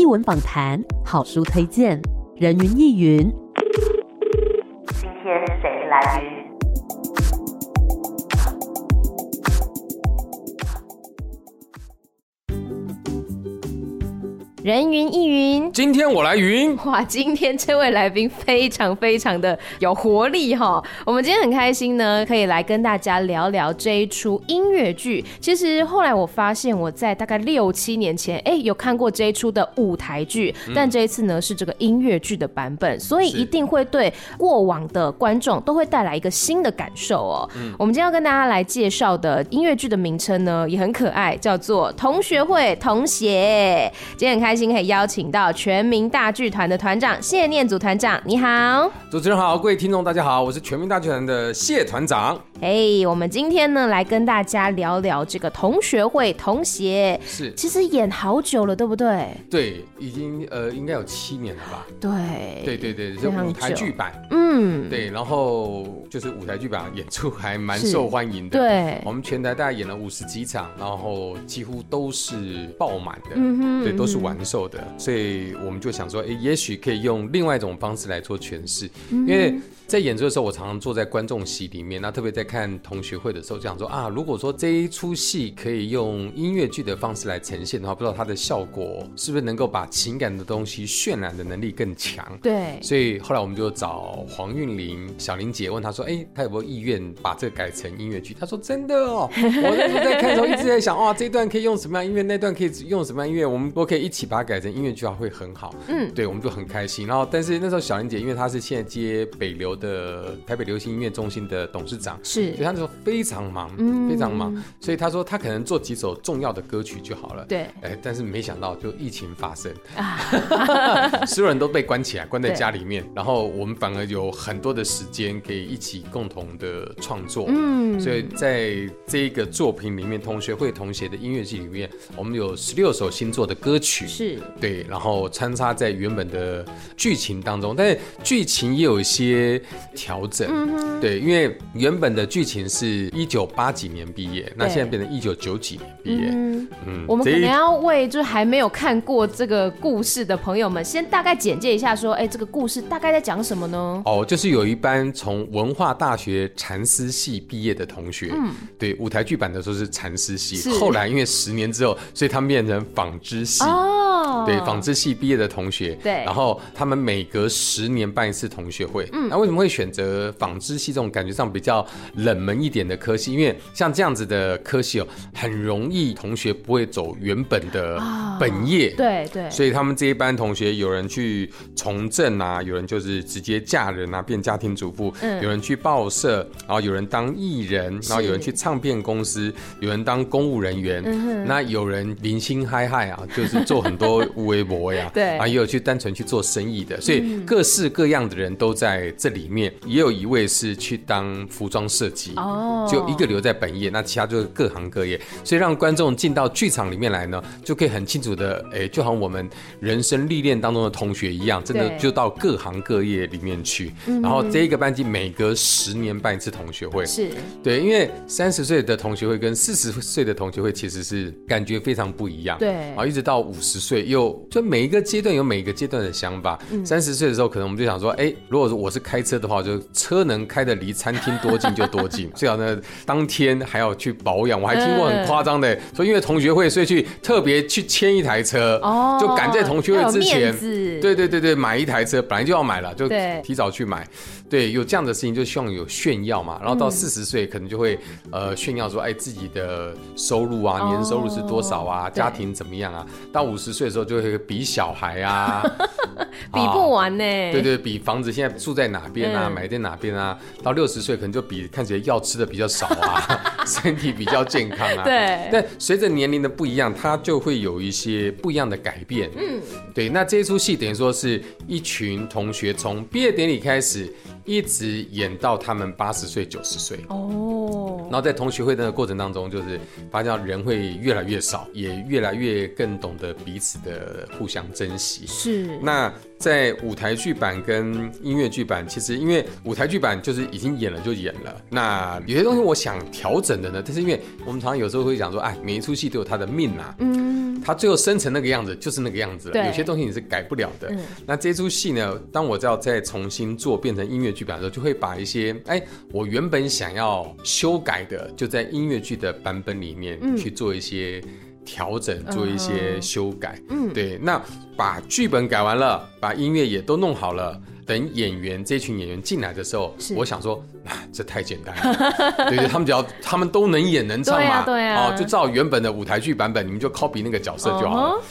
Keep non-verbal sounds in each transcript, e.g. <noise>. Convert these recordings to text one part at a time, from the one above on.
译文访谈、好书推荐、人云亦云。今天谁来？人云亦云，今天我来云。哇，今天这位来宾非常非常的有活力哈。我们今天很开心呢，可以来跟大家聊聊这一出音乐剧。其实后来我发现，我在大概六七年前，哎，有看过这一出的舞台剧，嗯、但这一次呢是这个音乐剧的版本，所以一定会对过往的观众都会带来一个新的感受哦。嗯、我们今天要跟大家来介绍的音乐剧的名称呢，也很可爱，叫做《同学会同学》。今天很开。开心可以邀请到全民大剧团的团长谢念祖团长，你好，主持人好，各位听众大家好，我是全民大剧团的谢团长。哎，hey, 我们今天呢来跟大家聊聊这个同学会同写，是，其实演好久了，对不对？对，已经呃应该有七年了吧？对，对对对，是舞台剧版，嗯，对，然后就是舞台剧版演出还蛮受欢迎的，对，我们全台大概演了五十几场，然后几乎都是爆满的，嗯哼，对，都是完售的，所以我们就想说，哎，也许可以用另外一种方式来做诠释，因为。在演出的时候，我常常坐在观众席里面，那特别在看同学会的时候，就想说啊，如果说这一出戏可以用音乐剧的方式来呈现的话，不知道它的效果是不是能够把情感的东西渲染的能力更强？对，所以后来我们就找黄韵玲、小玲姐问她说，哎，她有没有意愿把这个改成音乐剧？她说真的哦，我在看的时候一直在想，哇，<laughs> 这一段可以用什么样音乐？那段可以用什么样音乐？我们都可以一起把它改成音乐剧，会很好。嗯，对，我们就很开心。然后，但是那时候小玲姐因为她是现在接北流。的台北流行音乐中心的董事长是，所以她那时候非常忙，嗯、非常忙，所以她说她可能做几首重要的歌曲就好了。对，哎，但是没想到就疫情发生，啊、<laughs> 所有人都被关起来，关在家里面，然后我们反而有很多的时间可以一起共同的创作。嗯，所以在这一个作品里面，同学会同学的音乐剧里面，我们有十六首新作的歌曲，是对，然后穿插在原本的剧情当中，但是剧情也有一些。调整，嗯、对，因为原本的剧情是一九八几年毕业，那现在变成一九九几年毕业。嗯，嗯我们可能要为就是还没有看过这个故事的朋友们，先大概简介一下，说，哎，这个故事大概在讲什么呢？哦，就是有一班从文化大学蚕丝系毕业的同学，嗯，对，舞台剧版的时候是蚕丝系，是后来因为十年之后，所以他们变成纺织系。哦，对，纺织系毕业的同学，对，然后他们每隔十年办一次同学会，嗯，那为什么会？选择纺织系这种感觉上比较冷门一点的科系，因为像这样子的科系哦，很容易同学不会走原本的本业，对对，所以他们这一班同学有人去从政啊，有人就是直接嫁人啊，变家庭主妇，嗯。有人去报社，然后有人当艺人，然后有人去唱片公司，有人当公务人员，那有人零星嗨嗨啊，就是做很多微博呀，<laughs> 对，啊，也有去单纯去做生意的，所以各式各样的人都在这里面。也有一位是去当服装设计，哦，就一个留在本业，那其他就是各行各业，所以让观众进到剧场里面来呢，就可以很清楚的，哎，就好像我们人生历练当中的同学一样，真的就到各行各业里面去。然后这一个班级每隔十年办一次同学会，是。对，因为三十岁的同学会跟四十岁的同学会其实是感觉非常不一样，对，然后一直到五十岁，又就每一个阶段有每一个阶段的想法。三十岁的时候，可能我们就想说，哎，如果说我是开车的话，就车能开的离餐厅多近就多近，<laughs> 最好呢当天还要去保养。我还听过很夸张的，说因为同学会，所以去特别去签一台车，哦，就赶在同学会之前，对对对对，买一台车，本来就要买了，就提早去买。对，有这样的事情就希望有炫耀嘛。然后到四十岁可能就会呃炫耀说，哎，自己的收入啊，年收入是多少啊，家庭怎么样啊？到五十岁的时候就会比小孩啊，<laughs> 比不完呢。对对，比房子现在住在哪边啊，买在哪边啊？到六十岁可能就比看起来药吃的比较少啊，<laughs> 身体比较健康啊。对。但随着年龄的不一样，它就会有一些不一样的改变。嗯。对，那这一出戏等于说是一群同学从毕业典礼开始。一直演到他们八十岁、九十岁哦，然后在同学会的过程当中，就是发现人会越来越少，也越来越更懂得彼此的互相珍惜。是。那在舞台剧版跟音乐剧版，其实因为舞台剧版就是已经演了就演了，那有些东西我想调整的呢，但是因为我们常常有时候会讲说，哎，每一出戏都有它的命啊。嗯。他最后生成那个样子就是那个样子了，有些东西你是改不了的。嗯、那这出戏呢，当我要再重新做变成音乐剧版的时候，就会把一些哎，我原本想要修改的，就在音乐剧的版本里面去做一些调整，嗯、做一些修改。嗯，对，那把剧本改完了，把音乐也都弄好了。等演员这群演员进来的时候，我想说，啊，这太简单了，对对，他们只要他们都能演能唱嘛，对啊，哦，就照原本的舞台剧版本，你们就 copy 那个角色就好了。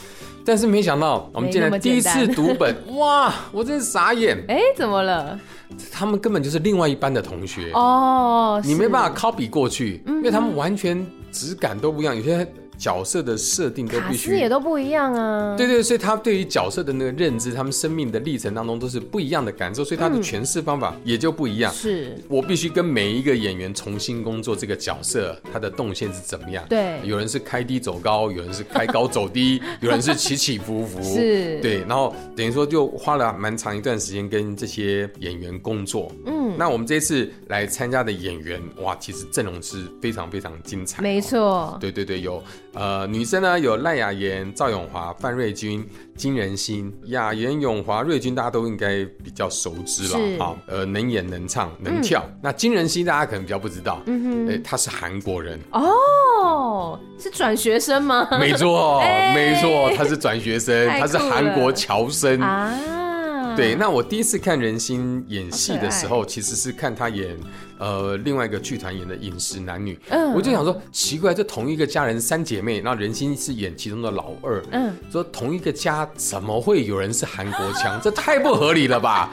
但是没想到，我们进来第一次读本，<laughs> 哇，我真是傻眼。哎，怎么了？他们根本就是另外一班的同学哦，你没办法 copy 过去，因为他们完全质感都不一样，有些。角色的设定都必须也都不一样啊。对对，所以他对于角色的那个认知，他们生命的历程当中都是不一样的感受，所以他的诠释方法也就不一样。是，我必须跟每一个演员重新工作这个角色，他的动线是怎么样？对，有人是开低走高，有人是开高走低，<laughs> 有人是起起伏伏。是，对，然后等于说就花了蛮长一段时间跟这些演员工作。嗯，那我们这次来参加的演员，哇，其实阵容是非常非常精彩。没错。对对对，有。呃，女生呢有赖雅妍、赵永华、范瑞君、金仁心。雅妍、永华、瑞君大家都应该比较熟知了，好，呃，能演能唱能跳。嗯、那金仁心大家可能比较不知道，嗯哼，哎、欸，他是韩国人哦，是转学生吗？没错，欸、<laughs> 没错，他是转学生，他是韩国侨生啊。对，那我第一次看人心演戏的时候，其实是看他演。呃，另外一个剧团演的饮食男女，嗯，我就想说奇怪，这同一个家人三姐妹，然后仁心是演其中的老二，嗯，说同一个家怎么会有人是韩国腔？这太不合理了吧？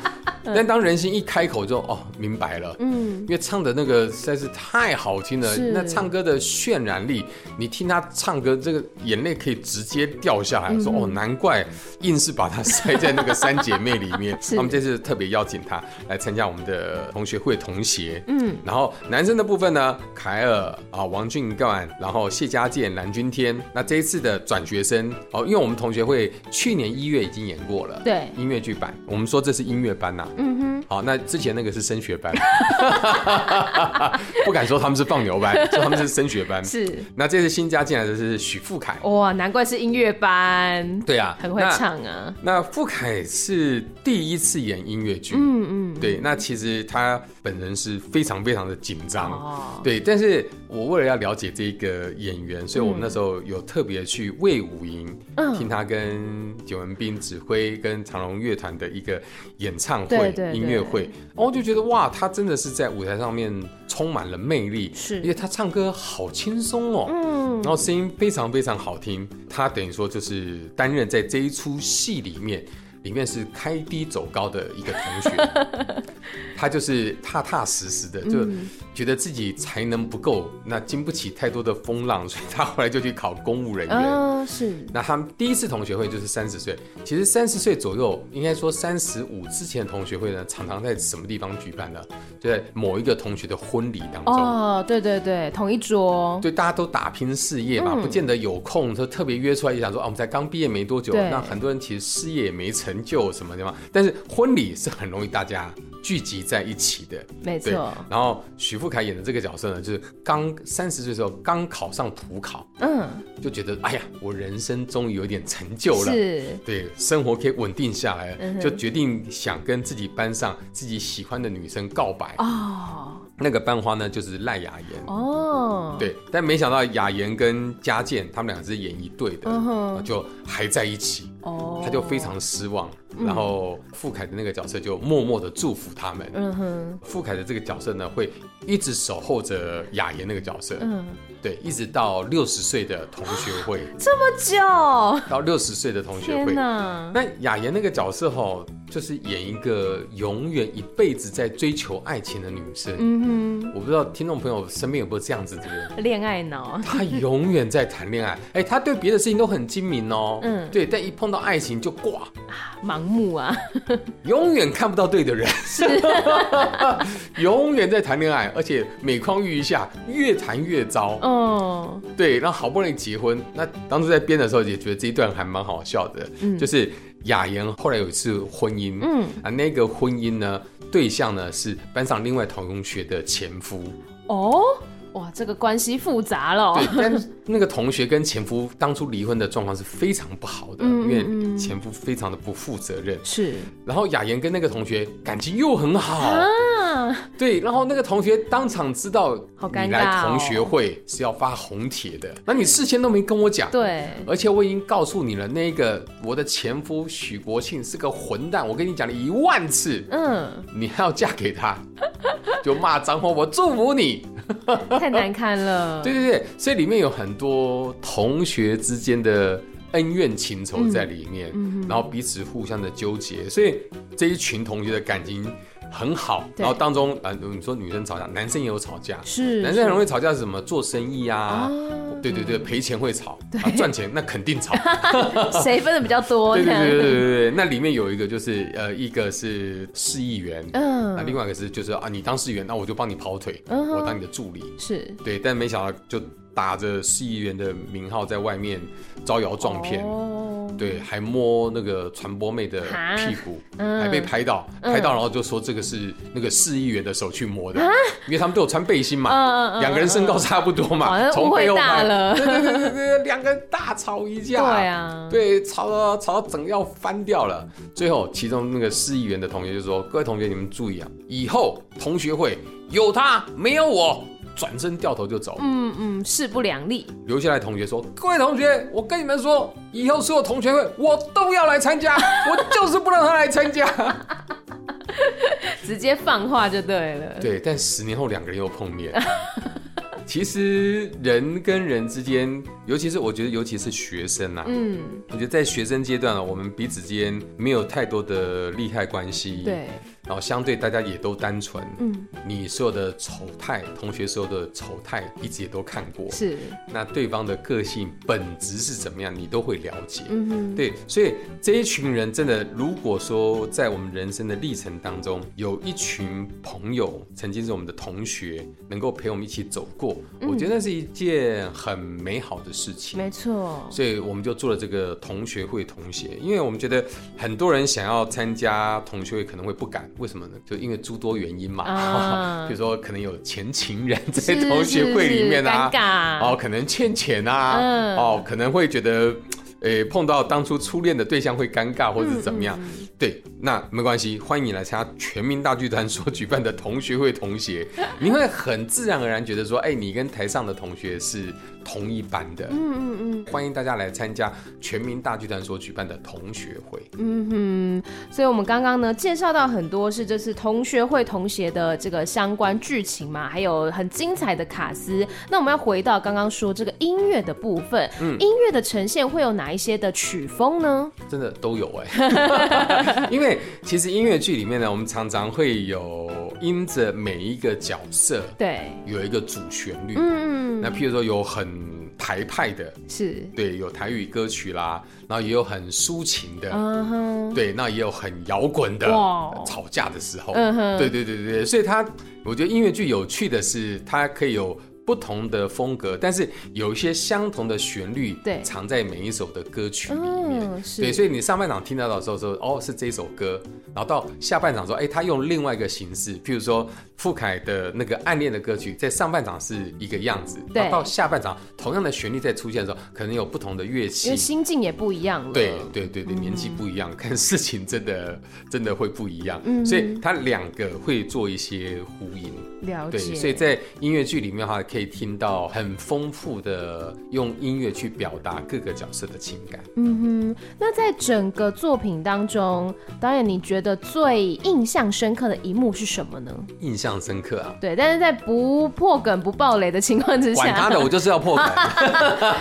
但当人心一开口就哦，明白了，嗯，因为唱的那个实在是太好听了，那唱歌的渲染力，你听他唱歌，这个眼泪可以直接掉下来，说哦，难怪硬是把他塞在那个 <laughs> 三姐妹里面。他们这次特别邀请他来参加我们的同学会同学。嗯，然后男生的部分呢，凯尔啊，王俊干，然后谢家健、蓝钧天。那这一次的转学生哦，因为我们同学会去年一月已经演过了，对，音乐剧版，我们说这是音乐班呐、啊。嗯哼，好，那之前那个是升学班，<laughs> 不敢说他们是放牛班，<laughs> 说他们是升学班。是，那这次新加进来的是许富凯，哇，难怪是音乐班。对啊，很会唱啊。那富凯是第一次演音乐剧，嗯嗯，对，那其实他本人是非常。非常的紧张，哦、对，但是我为了要了解这个演员，所以我们那时候有特别去魏武营，嗯、听他跟景文斌指挥跟长隆乐团的一个演唱会、音乐会，然后我就觉得哇，他真的是在舞台上面充满了魅力，是，因为他唱歌好轻松哦，嗯，然后声音非常非常好听，他等于说就是担任在这一出戏里面。里面是开低走高的一个同学，<laughs> 他就是踏踏实实的，就觉得自己才能不够，那经不起太多的风浪，所以他后来就去考公务人员。哦，是。那他们第一次同学会就是三十岁，其实三十岁左右，应该说三十五之前的同学会呢，常常在什么地方举办呢？就在某一个同学的婚礼当中。哦，对对对，同一桌。对，大家都打拼事业嘛，不见得有空，就特别约出来，就想说，哦，我们才刚毕业没多久，那很多人其实事业也没成。就什么地方，但是婚礼是很容易大家聚集在一起的，没错。然后许富凯演的这个角色呢，就是刚三十岁的时候刚考上普考，嗯，就觉得哎呀，我人生终于有点成就了，是，对，生活可以稳定下来了，嗯、就决定想跟自己班上自己喜欢的女生告白。哦。那个班花呢，就是赖雅妍。哦，对，但没想到雅妍跟嘉健他们俩是演一对的，就还在一起哦，他就非常失望。然后富凯的那个角色就默默的祝福他们。嗯哼，富凯的这个角色呢，会一直守候着雅妍那个角色。嗯，对，一直到六十岁的同学会。<laughs> 这么久？到六十岁的同学会。那雅妍那个角色吼，就是演一个永远一辈子在追求爱情的女生。嗯哼，我不知道听众朋友身边有没有这样子的人？恋爱脑。她永远在谈恋爱，哎，她对别的事情都很精明哦。嗯，对，但一碰到爱情就挂。盲目啊，<laughs> 永远看不到对的人，是 <laughs> 永远在谈恋爱，而且每况愈下，越谈越糟。哦，对，然后好不容易结婚，那当初在编的时候也觉得这一段还蛮好笑的，嗯，就是雅妍后来有一次婚姻，嗯啊，那个婚姻呢，对象呢是班上另外同学的前夫。哦。哇，这个关系复杂了。对，但那个同学跟前夫当初离婚的状况是非常不好的，因为前夫非常的不负责任。是，然后雅妍跟那个同学感情又很好啊，对，然后那个同学当场知道你来同学会是要发红帖的，那你事先都没跟我讲，对，而且我已经告诉你了，那个我的前夫许国庆是个混蛋，我跟你讲了一万次，嗯，你还要嫁给他，<laughs> 就骂脏话，我祝福你。<laughs> 太难看了。<laughs> 对对对，所以里面有很多同学之间的恩怨情仇在里面，嗯嗯、然后彼此互相的纠结，所以这一群同学的感情很好。然后当中，呃，你说女生吵架，男生也有吵架，是男生很容易吵架是什么？做生意啊，啊对对对，赔钱会吵，啊、赚钱那肯定吵，<laughs> 谁分的比较多？对对对对对对，那里面有一个就是呃，一个是市议员，嗯，那另外一个是就是啊，你当市议员，那我就帮你跑腿，嗯、我当你的助理，是对，但没想到就。打着市议员的名号在外面招摇撞骗，哦、对，还摸那个传播妹的屁股，嗯、还被拍到，嗯、拍到然后就说这个是那个市议员的手去摸的，啊、因为他们都有穿背心嘛，两、嗯、个人身高差不多嘛，从、嗯、背后拍，<laughs> 对对对对对，两个人大吵一架，对啊，对，吵到吵到整个要翻掉了，最后其中那个市议员的同学就说：“各位同学，你们注意啊，以后同学会有他没有我。”转身掉头就走，嗯嗯，势不两立。留下来同学说：“各位同学，我跟你们说，以后所有同学会我都要来参加，<laughs> 我就是不让他来参加。<laughs> ”直接放话就对了。对，但十年后两个人又碰面。<laughs> 其实人跟人之间，尤其是我觉得，尤其是学生啊，嗯，我觉得在学生阶段啊，我们彼此之间没有太多的利害关系。对。然后相对大家也都单纯，嗯，你所有的丑态，同学所有的丑态，一直也都看过，是。那对方的个性本质是怎么样，你都会了解，嗯哼，对。所以这一群人真的，如果说在我们人生的历程当中，有一群朋友曾经是我们的同学，能够陪我们一起走过，嗯、我觉得那是一件很美好的事情。没错。所以我们就做了这个同学会同学，因为我们觉得很多人想要参加同学会，可能会不敢。为什么呢？就因为诸多原因嘛，啊、<laughs> 比如说可能有前情人在同学会里面啊，哦，可能欠钱啊，嗯、哦，可能会觉得。诶，碰到当初初恋的对象会尴尬，或者是怎么样？嗯嗯、对，那没关系，欢迎你来参加全民大剧团所举办的同学会同学，<laughs> 你会很自然而然觉得说，哎，你跟台上的同学是同一班的。嗯嗯嗯。欢迎大家来参加全民大剧团所举办的同学会。嗯哼，所以我们刚刚呢介绍到很多是这次同学会同学的这个相关剧情嘛，还有很精彩的卡司。那我们要回到刚刚说这个音乐的部分，嗯，音乐的呈现会有哪？一些的曲风呢？真的都有哎，<laughs> 因为其实音乐剧里面呢，我们常常会有因着每一个角色，对，有一个主旋律。嗯，那譬如说有很台派的，是。对，有台语歌曲啦，然后也有很抒情的，对，那也有很摇滚的，吵架的时候，对对对对，所以它，我觉得音乐剧有趣的是，它可以有。不同的风格，但是有一些相同的旋律，对，藏在每一首的歌曲里面，嗯、对，所以你上半场听到的时候说，哦，是这首歌，然后到下半场说，哎，他用另外一个形式，譬如说傅凯的那个暗恋的歌曲，在上半场是一个样子，对，然后到下半场同样的旋律再出现的时候，可能有不同的乐器，因为心境也不一样了，对对对对，年纪不一样，嗯、看事情真的真的会不一样，嗯，所以他两个会做一些呼应。了解，对，所以在音乐剧里面的话，可以听到很丰富的用音乐去表达各个角色的情感。嗯哼，那在整个作品当中，导演你觉得最印象深刻的一幕是什么呢？印象深刻啊，对，但是在不破梗、不爆雷的情况之下，管他的，我就是要破梗。<laughs>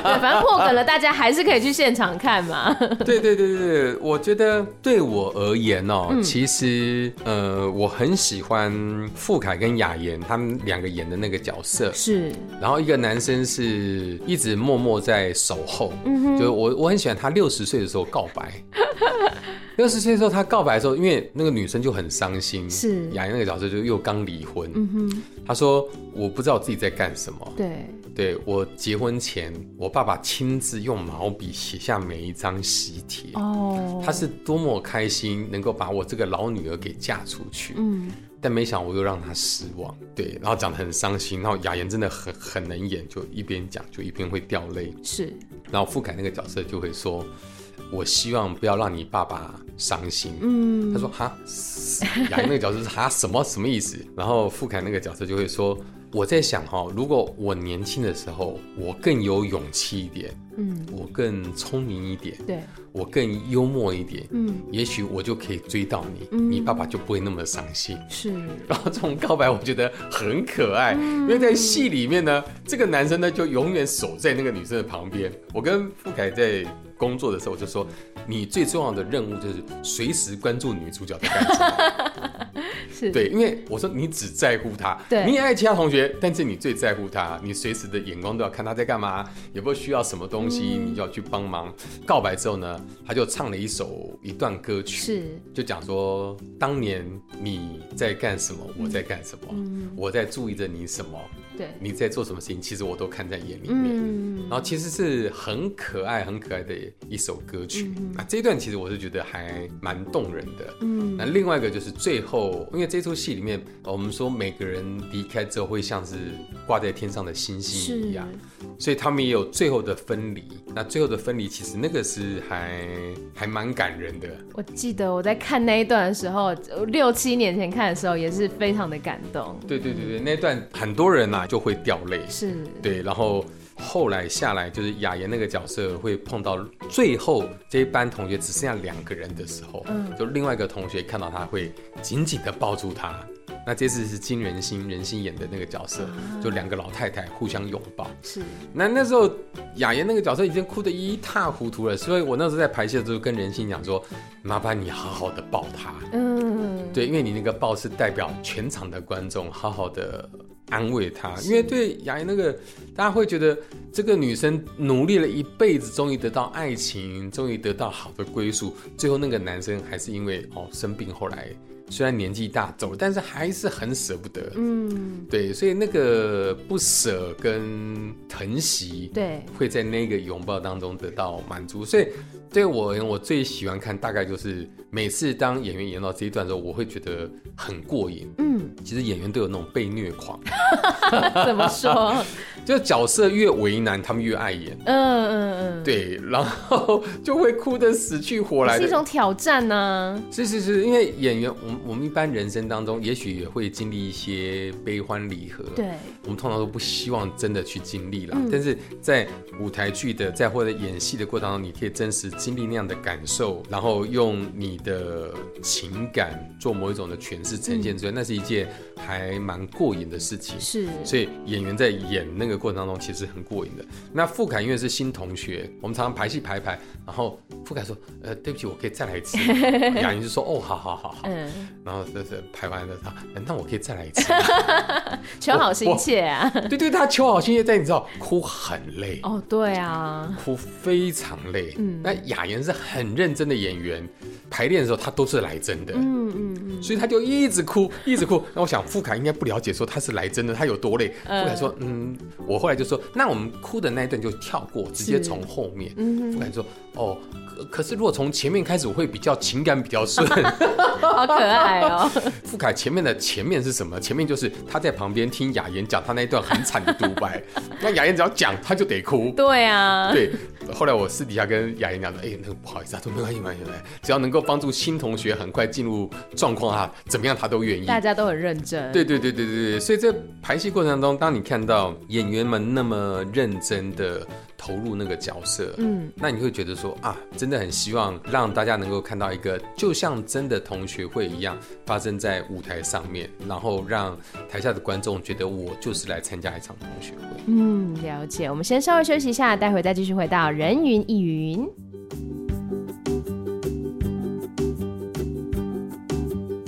对，反正破梗了，大家还是可以去现场看嘛。对对对对，我觉得对我而言哦，嗯、其实呃，我很喜欢傅凯跟雅妍。他们两个演的那个角色是，然后一个男生是一直默默在守候，嗯，就是我我很喜欢他六十岁的时候告白，<laughs> 六十岁的时候他告白的时候，因为那个女生就很伤心，是。雅妍那个角色就又刚离婚，嗯哼，他说我不知道我自己在干什么，对，对我结婚前我爸爸亲自用毛笔写下每一张喜帖，哦，他是多么开心能够把我这个老女儿给嫁出去，嗯。但没想我又让他失望，对，然后讲得很伤心，然后雅妍真的很很能演，就一边讲就一边会掉泪，是，然后傅凯那个角色就会说。我希望不要让你爸爸伤心。嗯，他说哈，<laughs> 雅妍那个角色是哈什么什么意思？然后傅凯那个角色就会说，我在想哈，如果我年轻的时候我更有勇气一点，嗯，我更聪明一点，对，我更幽默一点，嗯，也许我就可以追到你，嗯，你爸爸就不会那么伤心。是，<laughs> 然后这种告白我觉得很可爱，嗯，因为在戏里面呢，这个男生呢就永远守在那个女生的旁边。我跟富凯在。工作的时候，我就说，你最重要的任务就是随时关注女主角的感情。<laughs> <laughs> 是，对，因为我说你只在乎他，对，你也爱其他同学，但是你最在乎他，你随时的眼光都要看他在干嘛，有没有需要什么东西，嗯、你就要去帮忙。告白之后呢，他就唱了一首一段歌曲，是，就讲说当年你在干什么，我在干什么，嗯、我在注意着你什么。对，你在做什么事情，其实我都看在眼里面。嗯，然后其实是很可爱、很可爱的一首歌曲。嗯、那这一段其实我是觉得还蛮动人的。嗯，那另外一个就是最后，因为这出戏里面，我们说每个人离开之后会像是挂在天上的星星一样，所以他们也有最后的分离。那最后的分离，其实那个是还还蛮感人的。我记得我在看那一段的时候，六七年前看的时候，也是非常的感动。对对对对，那段很多人呐、啊。就会掉泪，是对，然后后来下来就是雅妍那个角色会碰到最后这一班同学只剩下两个人的时候，嗯，就另外一个同学看到他会紧紧的抱住他。那这次是金仁心仁心演的那个角色，就两个老太太互相拥抱。是，那那时候雅妍那个角色已经哭得一塌糊涂了，所以我那时候在排戏的时候跟仁心讲说，麻烦你好好的抱她。嗯，对，因为你那个抱是代表全场的观众好好的。安慰她，因为对雅妍那个，大家会觉得这个女生努力了一辈子，终于得到爱情，终于得到好的归宿，最后那个男生还是因为哦生病，后来虽然年纪大走，但是还是很舍不得。嗯，对，所以那个不舍跟疼惜，对，会在那个拥抱当中得到满足。所以对我而言，我最喜欢看大概就是每次当演员演到这一段的时候，我会觉得很过瘾。嗯，其实演员都有那种被虐狂。<laughs> 怎么说？<laughs> 就角色越为难，他们越爱演。嗯嗯嗯，对，然后就会哭得死去活来，是一种挑战呢、啊。是是是，因为演员，我们我们一般人生当中，也许也会经历一些悲欢离合。对，我们通常都不希望真的去经历了。嗯、但是在舞台剧的，在或者演戏的过程当中，你可以真实经历那样的感受，然后用你的情感做某一种的诠释呈现出来，嗯、那是一件还蛮过瘾的事情。是，所以演员在演那个过程当中其实很过瘾的。那傅凯因为是新同学，我们常常排戏排排，然后傅凯说：“呃，对不起，我可以再来一次。” <laughs> 雅云就说：“哦，好好好好。嗯”然后就是排完了他，那我可以再来一次。<laughs> 求好心切啊！对对，他求好心切，但你知道哭很累哦。对啊，哭非常累。嗯，那雅妍是很认真的演员，排练的时候他都是来真的。嗯嗯嗯，所以他就一直哭，一直哭。<laughs> 那我想富凯应该不了解说他是来真的，他有多累。富凯说：“嗯，我后来就说，那我们哭的那一段就跳过，直接从后面。”嗯，富凯说：“哦，可可是如果从前面开始，我会比较情感比较顺。<laughs> ”好可爱哦。<laughs> 富凯前面的前面是什么？前面就是他在旁边听雅妍讲他那一段很惨的独白，那雅妍只要讲他就得哭。对啊，对。后来我私底下跟雅莹讲说：“哎，那个不好意思啊，都没关系，没关系，只要能够帮助新同学很快进入状况啊，怎么样他都愿意。”大家都很认真。对对对对对对，所以在排戏过程当中，当你看到演员们那么认真的投入那个角色，嗯，那你会觉得说啊，真的很希望让大家能够看到一个就像真的同学会一样发生在舞台上面，然后让台下的观众觉得我就是来参加一场同学会。嗯，了解。我们先稍微休息一下，待会再继续回到人云亦云。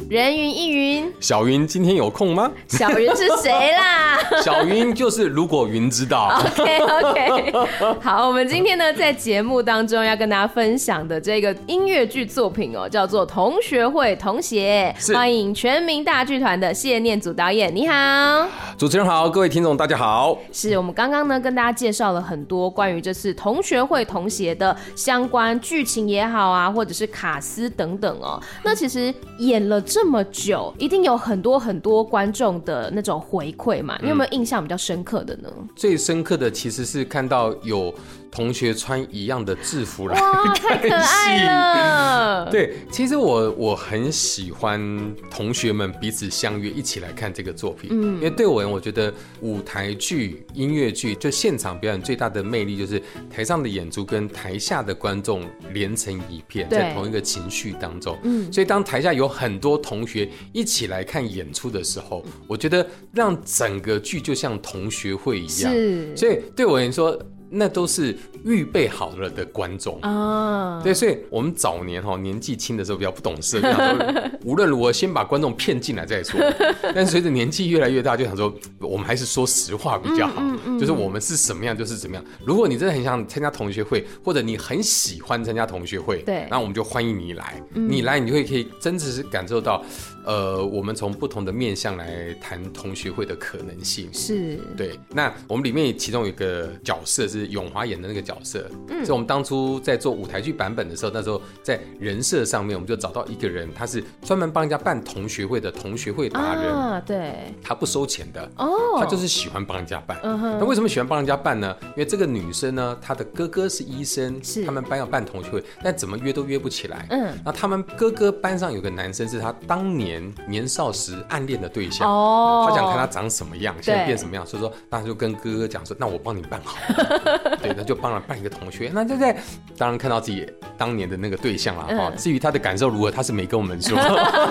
人云亦云，小云今天有空吗？小云是谁啦？<laughs> 小云就是如果云知道。OK OK，好，我们今天呢在节目当中要跟大家分享的这个音乐剧作品哦，叫做《同学会同学》，欢迎全民大剧团的谢念祖导演，你好，主持人好，各位听众大家好。是我们刚刚呢跟大家介绍了很多关于这次《同学会同学》的相关剧情也好啊，或者是卡司等等哦。那其实演了这。这么久，一定有很多很多观众的那种回馈嘛？你有没有印象比较深刻的呢？最深刻的其实是看到有同学穿一样的制服来，哇，<laughs> 太可爱了！<laughs> 对，其实我我很喜欢同学们彼此相约一起来看这个作品，嗯，因为对我而言，我觉得舞台剧、音乐剧就现场表演最大的魅力就是台上的演出跟台下的观众连成一片，在同一个情绪当中，嗯，所以当台下有很多同学一起来看演出的时候，我觉得让整个剧就像同学会一样，是，所以对我而言说。那都是预备好了的观众啊，对，所以我们早年哈年纪轻的时候比较不懂事，想说 <laughs> 无论如何先把观众骗进来再说。<laughs> 但随着年纪越来越大，就想说我们还是说实话比较好，就是我们是什么样就是怎么样。如果你真的很想参加同学会，或者你很喜欢参加同学会，对，那我们就欢迎你来。你来，你就会可以真的是感受到。呃，我们从不同的面向来谈同学会的可能性，是对。那我们里面其中有一个角色是永华演的那个角色，嗯，所以我们当初在做舞台剧版本的时候，那时候在人设上面，我们就找到一个人，他是专门帮人家办同学会的同学会达人，啊，对，他不收钱的，哦，他就是喜欢帮人家办。嗯哼，那为什么喜欢帮人家办呢？因为这个女生呢，她的哥哥是医生，是。他们班要办同学会，但怎么约都约不起来。嗯，那他们哥哥班上有个男生是他当年。年少时暗恋的对象，哦，他想看他长什么样，现在变什么样，所以说，那就跟哥哥讲说，那我帮你办好，<laughs> 对，那就帮他办一个同学，那就在当然看到自己当年的那个对象了哈。至于他的感受如何，他是没跟我们说，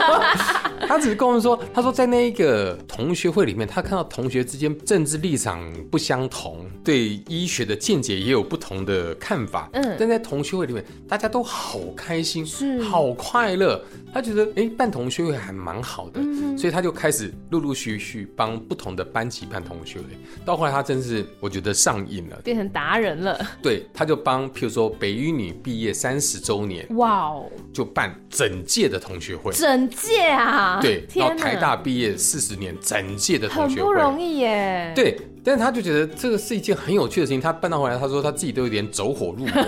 <laughs> 他只是跟我们说，他说在那一个同学会里面，他看到同学之间政治立场不相同，对医学的见解也有不同的看法，嗯，但在同学会里面，大家都好开心，是好快乐，他觉得哎、欸，办同学会还。蛮好的，所以他就开始陆陆续续帮不同的班级办同学会。到后来，他真是我觉得上瘾了，变成达人了。对，他就帮，譬如说北一女毕业三十周年，哇哦，就办整届的同学会，整届啊，对，然后台大毕业四十年，整届的同学会，很不容易耶，对。但是他就觉得这个是一件很有趣的事情。他办到回来，他说他自己都有点走火入魔。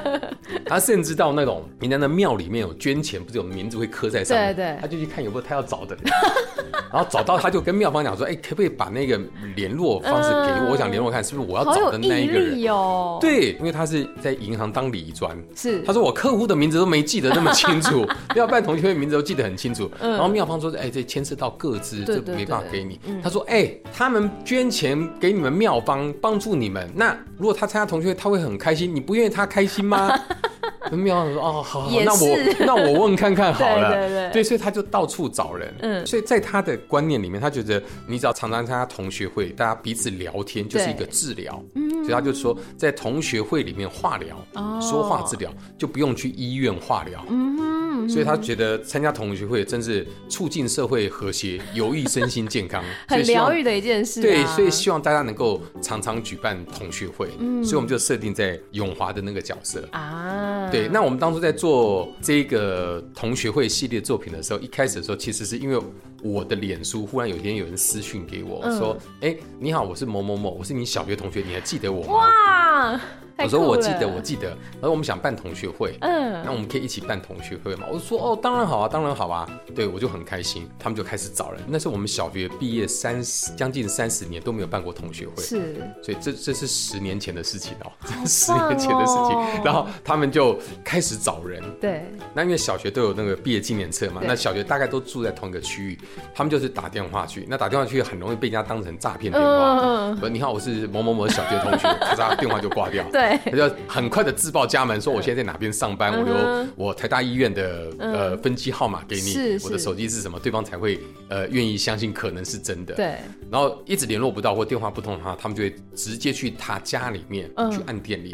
<laughs> 他甚至到那种人家的庙里面有捐钱，不是有名字会刻在上面？对对。他就去看有没有他要找的人，<laughs> 然后找到他就跟庙方讲说：“哎，可不可以把那个联络方式给我？我想联络看是不是我要找的那一个人。”哦。对，因为他是在银行当理专。是。他说我客户的名字都没记得那么清楚，<laughs> 要办同学会名字都记得很清楚。然后庙方说：“哎，这牵涉到个资，这没办法给你。”他说：“哎，他们捐钱。”给你们妙方帮助你们，那如果他参加同学会，他会很开心，你不愿意他开心吗？庙方说：“哦，好好，那我那我问看看好了。<laughs> ”对对对，对，所以他就到处找人。嗯，所以在他的观念里面，他觉得你只要常常参加同学会，大家彼此聊天就是一个治疗。嗯，所以他就说，在同学会里面化疗，哦，说话治疗就不用去医院化疗。嗯。所以他觉得参加同学会真是促进社会和谐，有益身心健康，<laughs> 很疗愈的一件事。对，所以希望大家能够常常举办同学会。嗯，所以我们就设定在永华的那个角色啊。对，那我们当初在做这个同学会系列作品的时候，一开始的时候，其实是因为我的脸书忽然有一天有人私讯给我说：“哎，你好，我是某某某，我是你小学同学，你还记得我吗？”哇！我说我记得，我记得，然后我们想办同学会，嗯，那我们可以一起办同学会吗？我说哦，当然好啊，当然好啊，对，我就很开心，他们就开始找人。那是我们小学毕业三十将近三十年都没有办过同学会，是，所以这这是十年前的事情哦，<laughs> 十年前的事情。<laughs> 然后他们就开始找人，对，那因为小学都有那个毕业纪念册嘛，那小学大概都住在同一个区域，他们就是打电话去，那打电话去很容易被人家当成诈骗电话，嗯你好，我是某某某小学同学，<laughs> 咔嚓电话就挂掉，对。他就很快的自报家门，说我现在在哪边上班，我留我台大医院的呃分机号码给你，我的手机是什么，对方才会呃愿意相信可能是真的。对，然后一直联络不到或电话不通的话，他们就会直接去他家里面去按电铃。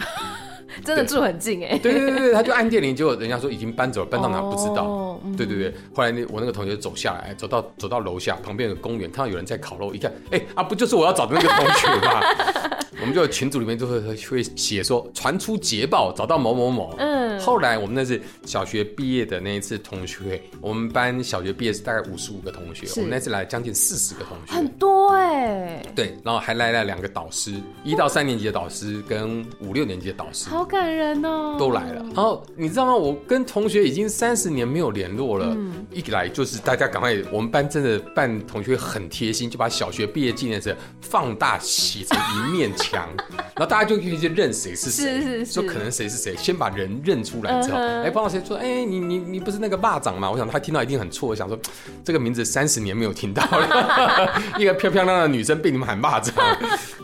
<laughs> 真的住很近哎，对对对对，他就按电铃，结果人家说已经搬走了，搬到哪不知道。对对对，后来那我那个同学走下来，走到走到楼下旁边的公园，看到有人在烤肉，一看，哎啊，不就是我要找的那个同学吗？<laughs> 我们就群组里面就会会写说传出捷报，找到某某某。嗯，后来我们那是小学毕业的那一次同学会，我们班小学毕业是大概五十五个同学，我们那次来将近四十个同学，很多哎。对，然后还来了两个导师，一到三年级的导师跟五六年级的导师，好感人哦，都来了。然后你知道吗？我跟同学已经三十年没有联络了，一来就是大家赶快，我们班真的办同学会很贴心，就把小学毕业纪念册放大写成一面墙，<laughs> 然后大家就可以去认谁是谁，说可能谁是谁，先把人认出来之后，哎，碰到谁说，哎，你你你不是那个霸掌吗？我想他听到一定很错，我想说这个名字三十年没有听到了，<laughs> 一个漂漂亮亮的女生被你们喊霸掌，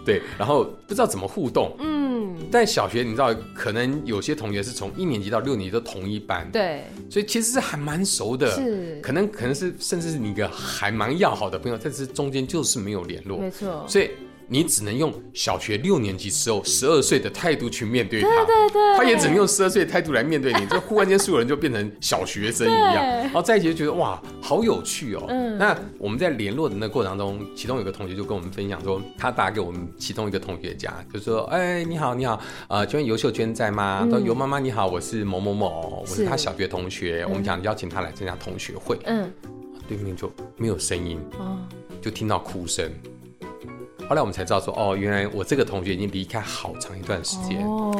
对，然后不知道怎么互动，嗯，但小学你知道，可能有些同学是从一年级到六年级都同一班，对，所以其实是还蛮熟的，是，可能可能是甚至是你一个还蛮要好的朋友，但是中间就是没有联络，没错，所以。你只能用小学六年级时候十二岁的态度去面对他，对对对，他也只能用十二岁的态度来面对你，就忽然间所有人就变成小学生一样，然后在一起就觉得哇，好有趣哦。嗯，那我们在联络的那个过程当中，其中有个同学就跟我们分享说，他打给我们其中一个同学家，就说，哎，你好，你好，呃，请问尤秀娟在吗？他说尤妈妈你好，我是某某某，我是他小学同学，我们想邀请他来参加同学会。嗯，对面就没有声音，就听到哭声。后来我们才知道说，哦，原来我这个同学已经离开好长一段时间。哦，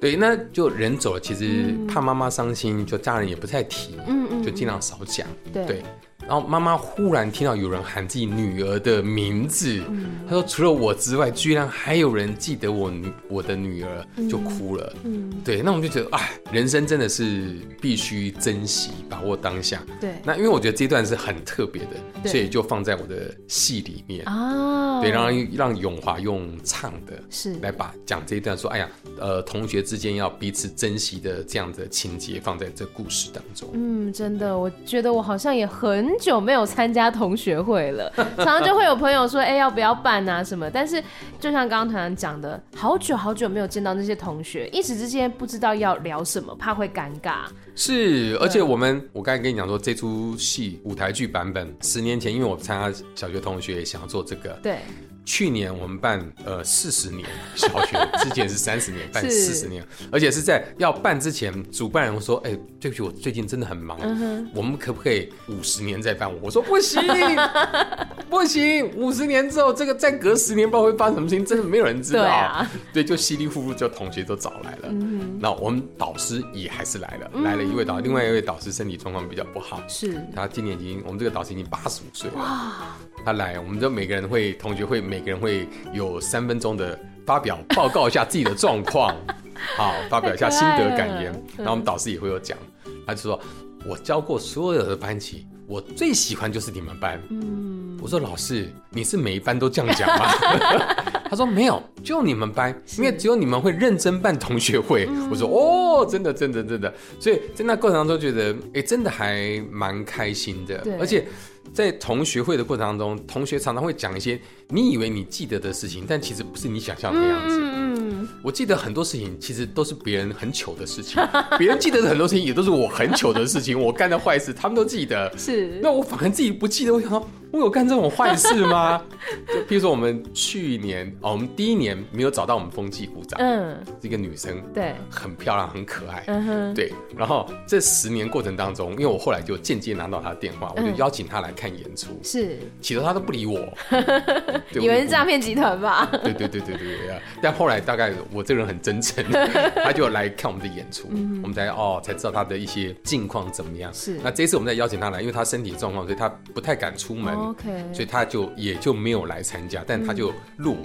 对，那就人走了，其实怕妈妈伤心，就家人也不太提，嗯嗯，就尽量少讲。对。对然后妈妈忽然听到有人喊自己女儿的名字，嗯、她说：“除了我之外，居然还有人记得我女我的女儿，就哭了。嗯”嗯，对，那我们就觉得，哎，人生真的是必须珍惜，把握当下。对，那因为我觉得这段是很特别的，所以就放在我的戏里面啊。对，然后让永华用唱的，是来把讲这一段说，哎呀，呃，同学之间要彼此珍惜的这样的情节放在这故事当中。嗯，真的，我觉得我好像也很。久没有参加同学会了，<laughs> 常常就会有朋友说：“哎、欸，要不要办啊？什么？”但是就像刚刚团长讲的，好久好久没有见到那些同学，一时之间不知道要聊什么，怕会尴尬。是，而且我们，我刚才跟你讲说，这出戏舞台剧版本，十年前，因为我参加小学同学也想要做这个，对。去年我们办呃四十年 <laughs> 小学，之前是三十年办四十年，而且是在要办之前，主办人说：“哎，对不起，我最近真的很忙，我们可不可以五十年再办？”我说：“不行，不行，五十年之后这个再隔十年，不知道会发生什么事情，真的没有人知道。”对，就稀里糊涂就同学都找来了。那我们导师也还是来了，来了一位导，另外一位导师身体状况比较不好，是。他今年已经，我们这个导师已经八十五岁了。他来，我们就每个人会同学会每个人会有三分钟的发表报告一下自己的状况，<laughs> 好，发表一下心得感言。然后我们导师也会有讲，他就说：“我教过所有的班级，我最喜欢就是你们班。”嗯，我说：“老师，你是每一班都这样讲吗？” <laughs> 他说：“没有，就你们班，因为只有你们会认真办同学会。”我说：“哦，真的，真的，真的。”所以在那过程当中觉得，哎，真的还蛮开心的，而且。在同学会的过程当中，同学常常会讲一些你以为你记得的事情，但其实不是你想象的样子。嗯，我记得很多事情，其实都是别人很糗的事情。<laughs> 别人记得的很多事情，也都是我很糗的事情。我干的坏事，他们都记得。是，那我反而自己不记得。我想说。我有干这种坏事吗？<laughs> 就譬如说，我们去年哦，我们第一年没有找到我们风纪股长，嗯，是一个女生，对，很漂亮，很可爱，嗯哼，对。然后这十年过程当中，因为我后来就间接拿到她的电话，我就邀请她来看演出，是，起初她都不理我，<laughs> 以为是诈骗集团吧？对对对对对对。但后来大概我这个人很真诚，她就来看我们的演出，我们才哦才知道她的一些近况怎么样。是，那这次我们再邀请她来，因为她身体状况，所以她不太敢出门。OK，所以他就也就没有来参加，但他就录，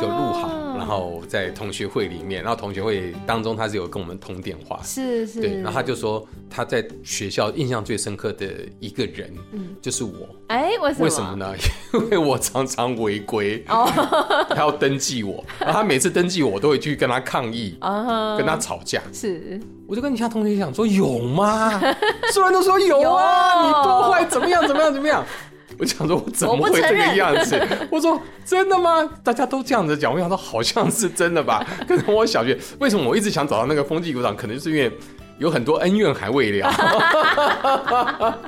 就录好，然后在同学会里面，然后同学会当中他是有跟我们通电话，是是，对，然后他就说他在学校印象最深刻的一个人，嗯，就是我，哎，为什么？为什么呢？<laughs> 因为我常常违规，<laughs> 他要登记我，然后他每次登记我，我都会去跟他抗议，啊跟他吵架，是，我就跟其他同学讲说有吗？所有人都说有啊，你多坏，怎么样，怎么样，怎么样？我想说，我怎么会这个样子？我，<laughs> 我说真的吗？大家都这样子讲，我想说好像是真的吧。可是我小学为什么我一直想找到那个风纪股长？可能就是因为有很多恩怨还未了，<laughs>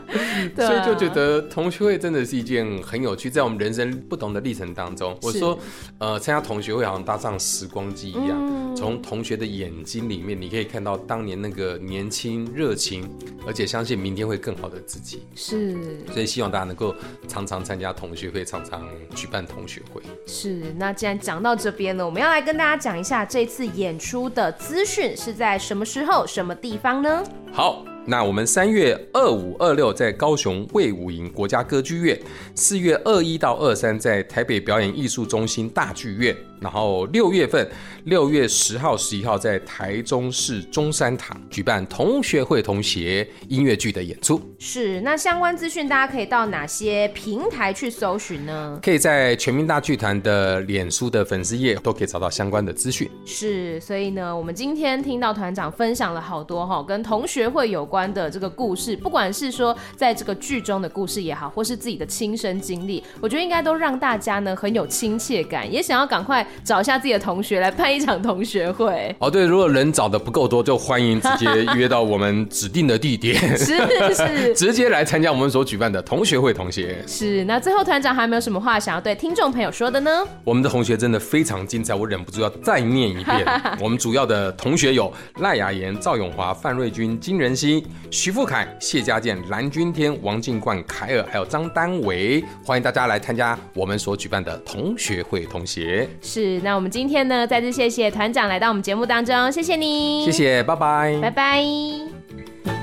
所以就觉得同学会真的是一件很有趣，在我们人生不同的历程当中，我说，呃，参加同学会好像搭上时光机一样，从同学的眼睛里面，你可以看到当年那个年轻热情，而且相信明天会更好的自己。是，所以希望大家能够常常参加同学会，常常举办同学会。是，那既然讲到这边了，我们要来跟大家讲一下这次演出的资讯是在什么时候、什么地方方呢？好。那我们三月二五、二六在高雄魏武营国家歌剧院，四月二一到二三在台北表演艺术中心大剧院，然后六月份六月十号、十一号在台中市中山堂举办同学会同学音乐剧的演出。是，那相关资讯大家可以到哪些平台去搜寻呢？可以在全民大剧团的脸书的粉丝页都可以找到相关的资讯。是，所以呢，我们今天听到团长分享了好多哈，跟同学会有关的这个故事，不管是说在这个剧中的故事也好，或是自己的亲身经历，我觉得应该都让大家呢很有亲切感，也想要赶快找一下自己的同学来办一场同学会。哦，对，如果人找的不够多，就欢迎直接约到我们指定的地点，是 <laughs> 是，<laughs> 直接来参加我们所举办的同学会。同学是，那最后团长还有没有什么话想要对听众朋友说的呢？我们的同学真的非常精彩，我忍不住要再念一遍。<laughs> 我们主要的同学有赖雅妍、赵永华、范瑞君、金仁熙。徐富凯、谢家健、蓝钧天、王进冠、凯尔，还有张丹维，欢迎大家来参加我们所举办的同学会。同学是，那我们今天呢，再次谢谢团长来到我们节目当中，谢谢你，谢谢，拜拜，拜拜。